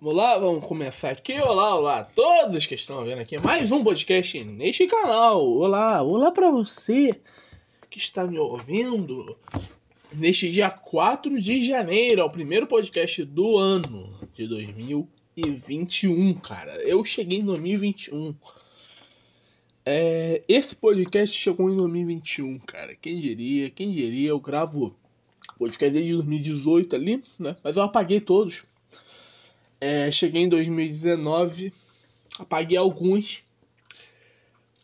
Vamos lá, vamos começar aqui. Olá, olá a todos que estão vendo aqui mais um podcast neste canal. Olá, olá para você que está me ouvindo neste dia 4 de janeiro, é o primeiro podcast do ano de 2021, cara. Eu cheguei em 2021. É, esse podcast chegou em 2021, cara. Quem diria, quem diria, eu gravo podcast desde 2018 ali, né? Mas eu apaguei todos. É, cheguei em 2019, apaguei alguns.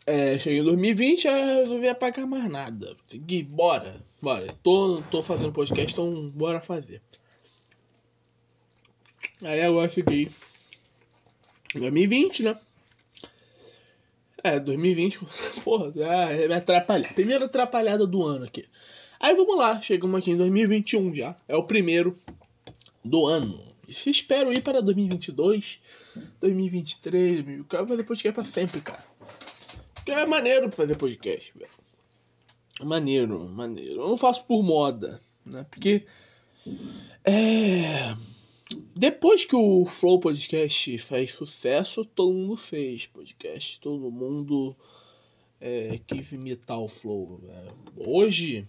É, cheguei em 2020, aí resolvi apagar mais nada. Segui, bora, bora. Tô, tô fazendo podcast, então bora fazer. Aí agora cheguei em 2020, né? É, 2020, porra, é, me atrapalhar. Primeira atrapalhada do ano aqui. Aí vamos lá, chegamos aqui em 2021 já. É o primeiro do ano. Espero ir para 2022, 2023, 2000. Eu fazer podcast pra sempre, cara. Porque é maneiro fazer podcast, velho. Maneiro, maneiro. Eu não faço por moda, né? Porque. É. Depois que o Flow Podcast fez sucesso, todo mundo fez podcast. Todo mundo é, quis imitar o Flow. Né? Hoje,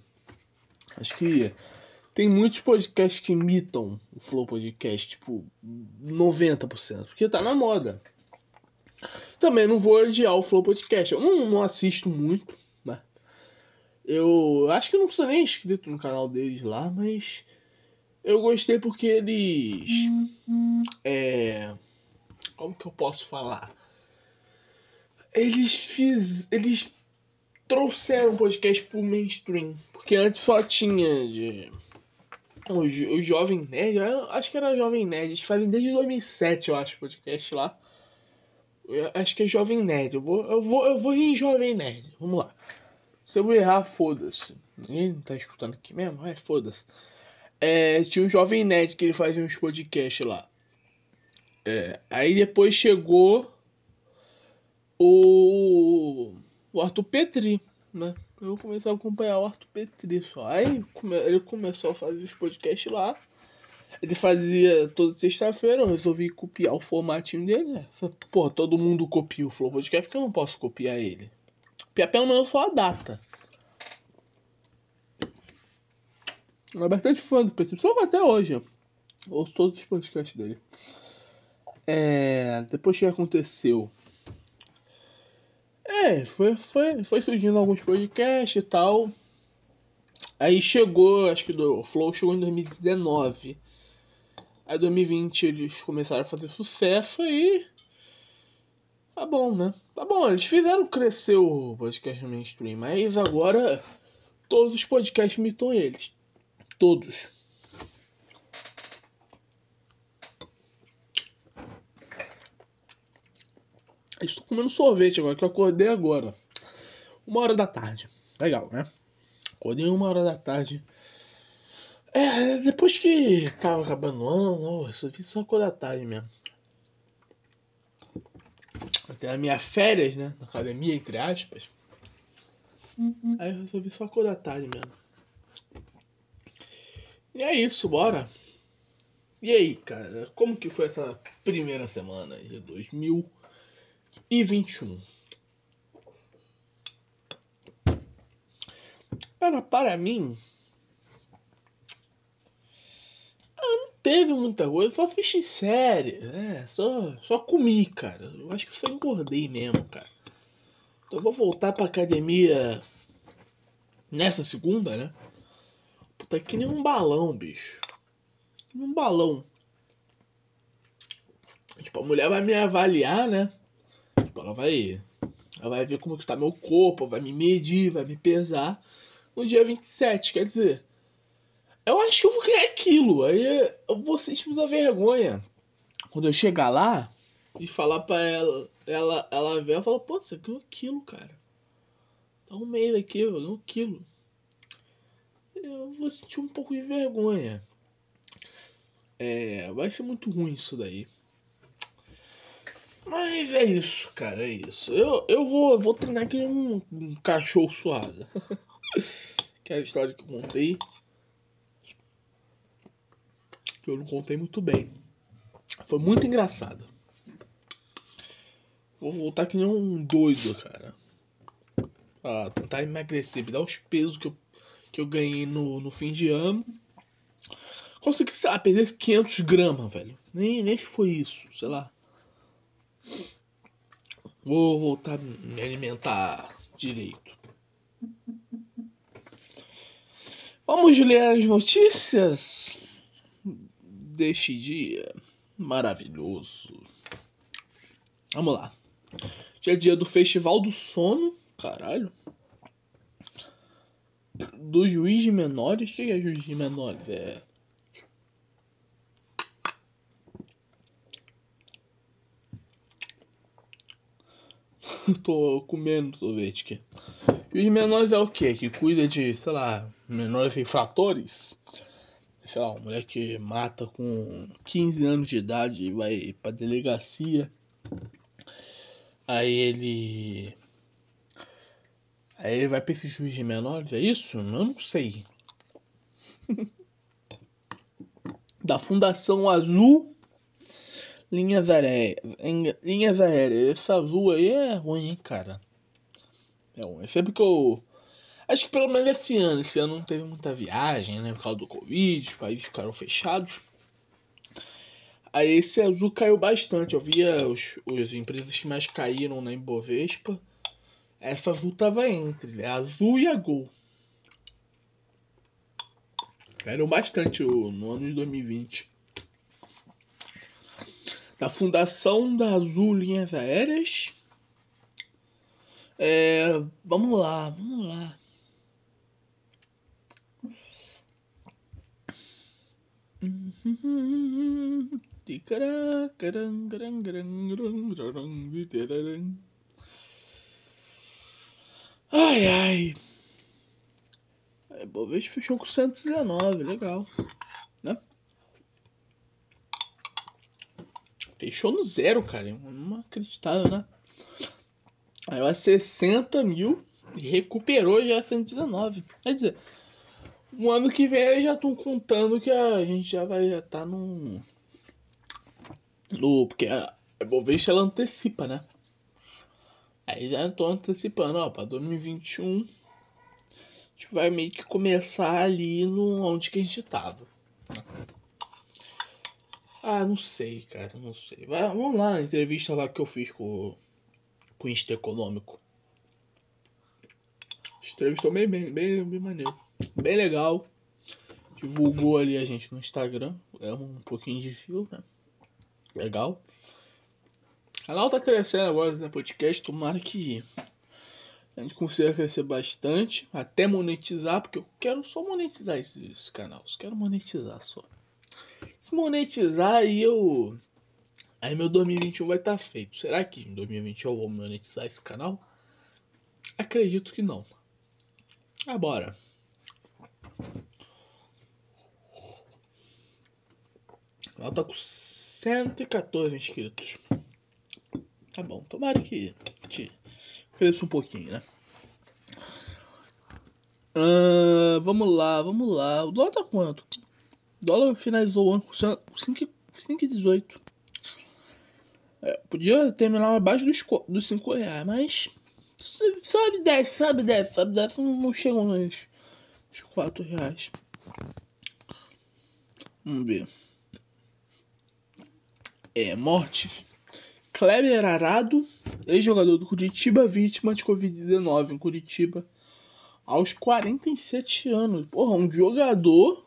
acho que tem muitos podcasts que imitam o Flow Podcast, tipo 90%, porque tá na moda. Também não vou odiar o Flow Podcast. Eu não, não assisto muito, né? Eu acho que eu não sou nem inscrito no canal deles lá, mas eu gostei porque eles. É. Como que eu posso falar? Eles fiz. Eles trouxeram o podcast pro mainstream. Porque antes só tinha de. O, o Jovem Nerd, acho que era Jovem Nerd, eles fazem desde 2007, eu acho, podcast lá. Eu acho que é Jovem Nerd, eu vou, eu vou, eu vou ir em Jovem Nerd, vamos lá. Se eu errar, foda-se. Ninguém tá escutando aqui mesmo? É, foda-se. É, tinha um Jovem Nerd que ele fazia uns podcasts lá. É, aí depois chegou o, o Arthur Petri, né? Eu comecei a acompanhar o Arthur Petri só. Aí ele começou a fazer os podcasts lá. Ele fazia toda sexta-feira, eu resolvi copiar o formatinho dele, né? Pô, todo mundo copia o Flow Podcast, porque eu não posso copiar ele. Copiar pelo menos só a data. Eu é bastante fã do Petri, só até hoje. Ouço todos os podcasts dele. É, depois que aconteceu é, foi, foi, foi surgindo alguns podcasts e tal. Aí chegou, acho que do Flow chegou em 2019. Aí 2020 eles começaram a fazer sucesso aí. Tá bom, né? Tá bom, eles fizeram crescer o podcast mainstream, mas agora todos os podcasts imitam eles. Todos. Estou comendo sorvete agora, que eu acordei agora. Uma hora da tarde. Legal, né? Acordei uma hora da tarde. É, depois que tava acabando o ano, eu resolvi só acordar tarde mesmo. Até a minha férias, né? Na academia, entre aspas. Uhum. Aí eu resolvi só acordar tarde mesmo. E é isso, bora. E aí, cara, como que foi essa primeira semana de 2000? E 21. Cara, para mim. Não teve muita coisa, só fiz série. É, só, só comi, cara. Eu acho que só engordei mesmo, cara. Então eu vou voltar pra academia nessa segunda, né? Puta, que nem um balão, bicho. Um balão. Tipo, a mulher vai me avaliar, né? Tipo, ela vai. Ela vai ver como que tá meu corpo, vai me medir, vai me pesar no dia 27. Quer dizer, eu acho que eu vou ganhar aquilo. Aí eu vou sentir muita vergonha. Quando eu chegar lá e falar pra ela, ela, ela ver, ela fala, pô, você ganhou aquilo, cara. Tá um mês aqui, eu ganhei um quilo. Eu vou sentir um pouco de vergonha. É, vai ser muito ruim isso daí. Mas é isso, cara, é isso. Eu, eu vou, vou treinar aqui um, um cachorro suado. que é a história que eu contei. Que eu não contei muito bem. Foi muito engraçado. Vou voltar que nem um doido, cara. Ah, tentar emagrecer, me dar os pesos que eu, que eu ganhei no, no fim de ano. Consegui, sei lá, perder 500 gramas, velho. Nem, nem se foi isso, sei lá. Vou voltar a me alimentar direito. Vamos ler as notícias deste dia maravilhoso. Vamos lá. Dia é dia do Festival do Sono. Caralho. Do juiz de menores? O que é juiz de menores? É. Tô comendo sorvete aqui. Juiz de menores é o quê? Que cuida de, sei lá, menores infratores? Sei lá, um moleque que mata com 15 anos de idade e vai pra delegacia. Aí ele. Aí ele vai pra esse juiz de menores, é isso? Eu não sei. da Fundação Azul Linhas Aéreas. Linhas Aéreas. Essa azul aí é ruim, hein, cara. É ruim. Sempre que eu. Acho que pelo menos esse ano. Esse ano não teve muita viagem, né? Por causa do Covid, os países ficaram fechados. Aí esse azul caiu bastante. Eu via os, os empresas que mais caíram na Ibovespa. Essa azul tava entre. A azul e a Gol. Caíram bastante no ano de 2020 da Fundação da Azul Linhas Aéreas. É, vamos lá, vamos lá. Ai ai. É, Bovespa fechou com 119, legal. Fechou no zero, cara. Não acreditava, né? Aí vai 60 mil e recuperou já 119. Quer dizer, um ano que vem eles já estão contando que a gente já vai já tá no. No. Porque a Bovespa ela antecipa, né? Aí já tô antecipando, ó, pra 2021 a gente vai meio que começar ali no onde que a gente tava. Ah, não sei, cara, não sei. Vamos lá, na entrevista lá que eu fiz com, com o Insta Econômico. Entrevistou bem, bem, bem, bem maneiro. Bem legal. Divulgou ali a gente no Instagram. É um pouquinho de fio, né? Legal. O canal tá crescendo agora, né? Podcast. Tomara que a gente consiga crescer bastante. Até monetizar, porque eu quero só monetizar esse, esse canal. Quero monetizar só. Se monetizar, aí eu. Aí meu 2021 vai estar tá feito. Será que em 2021 eu vou monetizar esse canal? Acredito que não. Agora. Ela tá com 114 inscritos. Tá bom, tomara que, que cresça um pouquinho, né? Uh, vamos lá, vamos lá. O dólar tá quanto? Dólar finalizou o ano com 5,18. É, podia terminar abaixo dos, dos 5 reais, mas sabe 10, sabe 10, sabe 10, não, não chegam nos, nos 4 reais. Vamos ver. É, morte. Kleber Arado, ex-jogador do Curitiba, vítima de Covid-19 em Curitiba, aos 47 anos. Porra, um jogador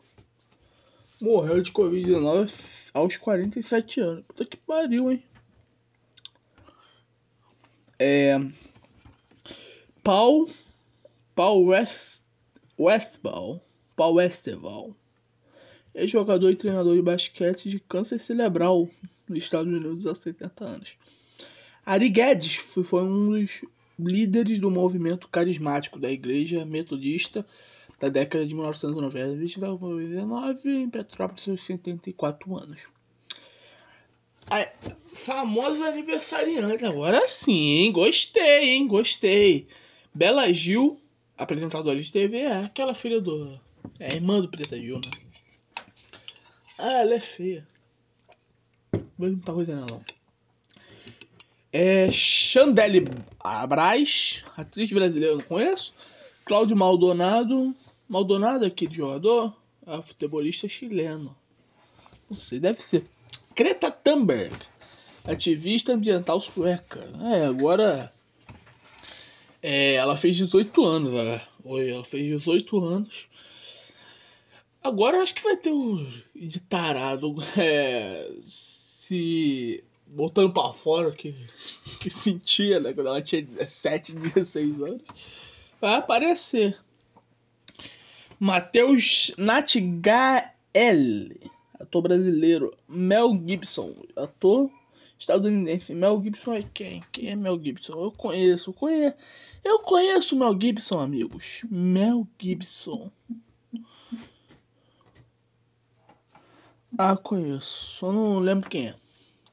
morreu de Covid-19 aos 47 anos. Puta que pariu, hein? É. Paul. Paul West. Westball. Paul Westball. É jogador e treinador de basquete de câncer cerebral nos Estados Unidos há 70 anos. Ari Guedes foi um dos líderes do movimento carismático da Igreja Metodista da década de 1990, 29 em Petrópolis, aos 74 anos. Aí, famoso aniversariante, agora sim, hein? Gostei, hein? Gostei. Bela Gil, apresentadora de TV, é aquela filha do. É a irmã do Preta Gil, né? Ah, ela é feia. muita coisa não. É Chandelle Abraz, atriz brasileira, não conheço. Cláudio Maldonado. Maldonado é aquele jogador? É futebolista chileno. Não sei, deve ser. Greta Thunberg, ativista ambiental sueca. É, agora. É, ela fez 18 anos, né? Oi, ela fez 18 anos. Agora acho que vai ter o de tarado é, se botando pra fora que, que sentia, né? Quando ela tinha 17, 16 anos. Vai aparecer. Matheus Natgael, ator brasileiro. Mel Gibson, ator estadunidense. Mel Gibson é quem? Quem é Mel Gibson? Eu conheço, conheço. Eu conheço Mel Gibson, amigos. Mel Gibson. Ah, conheço. Só não lembro quem é.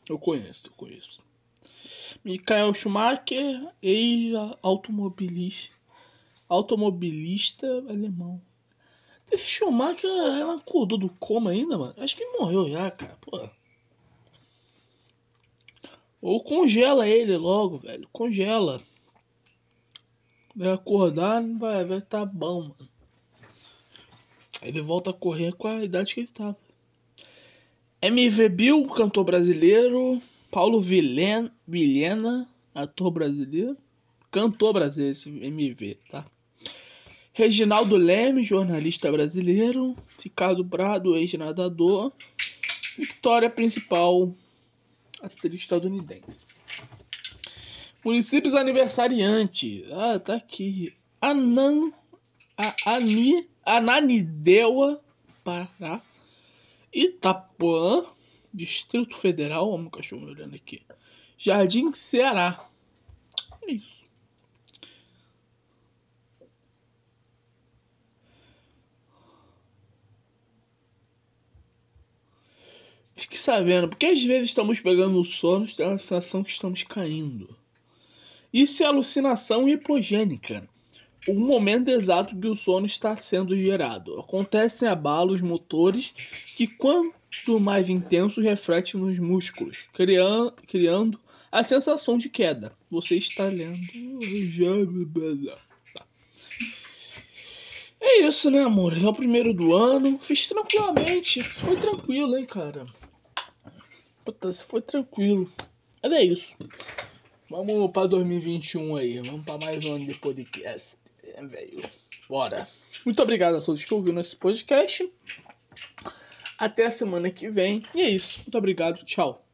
Eu conheço, eu conheço. Michael Schumacher, ex-automobilista automobilista alemão. Esse Schumacher, ela acordou do coma ainda, mano? Acho que morreu já, cara. Pô. Ou congela ele logo, velho. Congela. Vai acordar, vai, vai tá bom, mano. Aí ele volta a correr com a idade que ele tava. MV Bill, cantor brasileiro. Paulo Vilhena, ator brasileiro. Cantor brasileiro, esse MV, tá? Reginaldo Leme, jornalista brasileiro. Ricardo Prado, ex-nadador. Victória Principal, atriz estadunidense. Municípios aniversariantes. Ah, tá aqui. Anan, a, Ani, Ananideua, Pará. Itapuã, Distrito Federal. Vamos cachorro me olhando aqui. Jardim Ceará. É isso. Sabendo, porque às vezes estamos pegando o sono e tem a sensação que estamos caindo. Isso é alucinação hipogênica. O momento exato que o sono está sendo gerado. Acontecem abalos motores que, quanto mais intensos, refletem nos músculos, criando, criando a sensação de queda. Você está lendo. É isso, né, amores? É o primeiro do ano. Fiz tranquilamente. Foi tranquilo, hein, cara. Puta, foi tranquilo. É isso. Vamos pra 2021 aí. Vamos pra mais um ano de podcast. É, velho. Bora. Muito obrigado a todos que ouviram esse podcast. Até a semana que vem. E é isso. Muito obrigado. Tchau.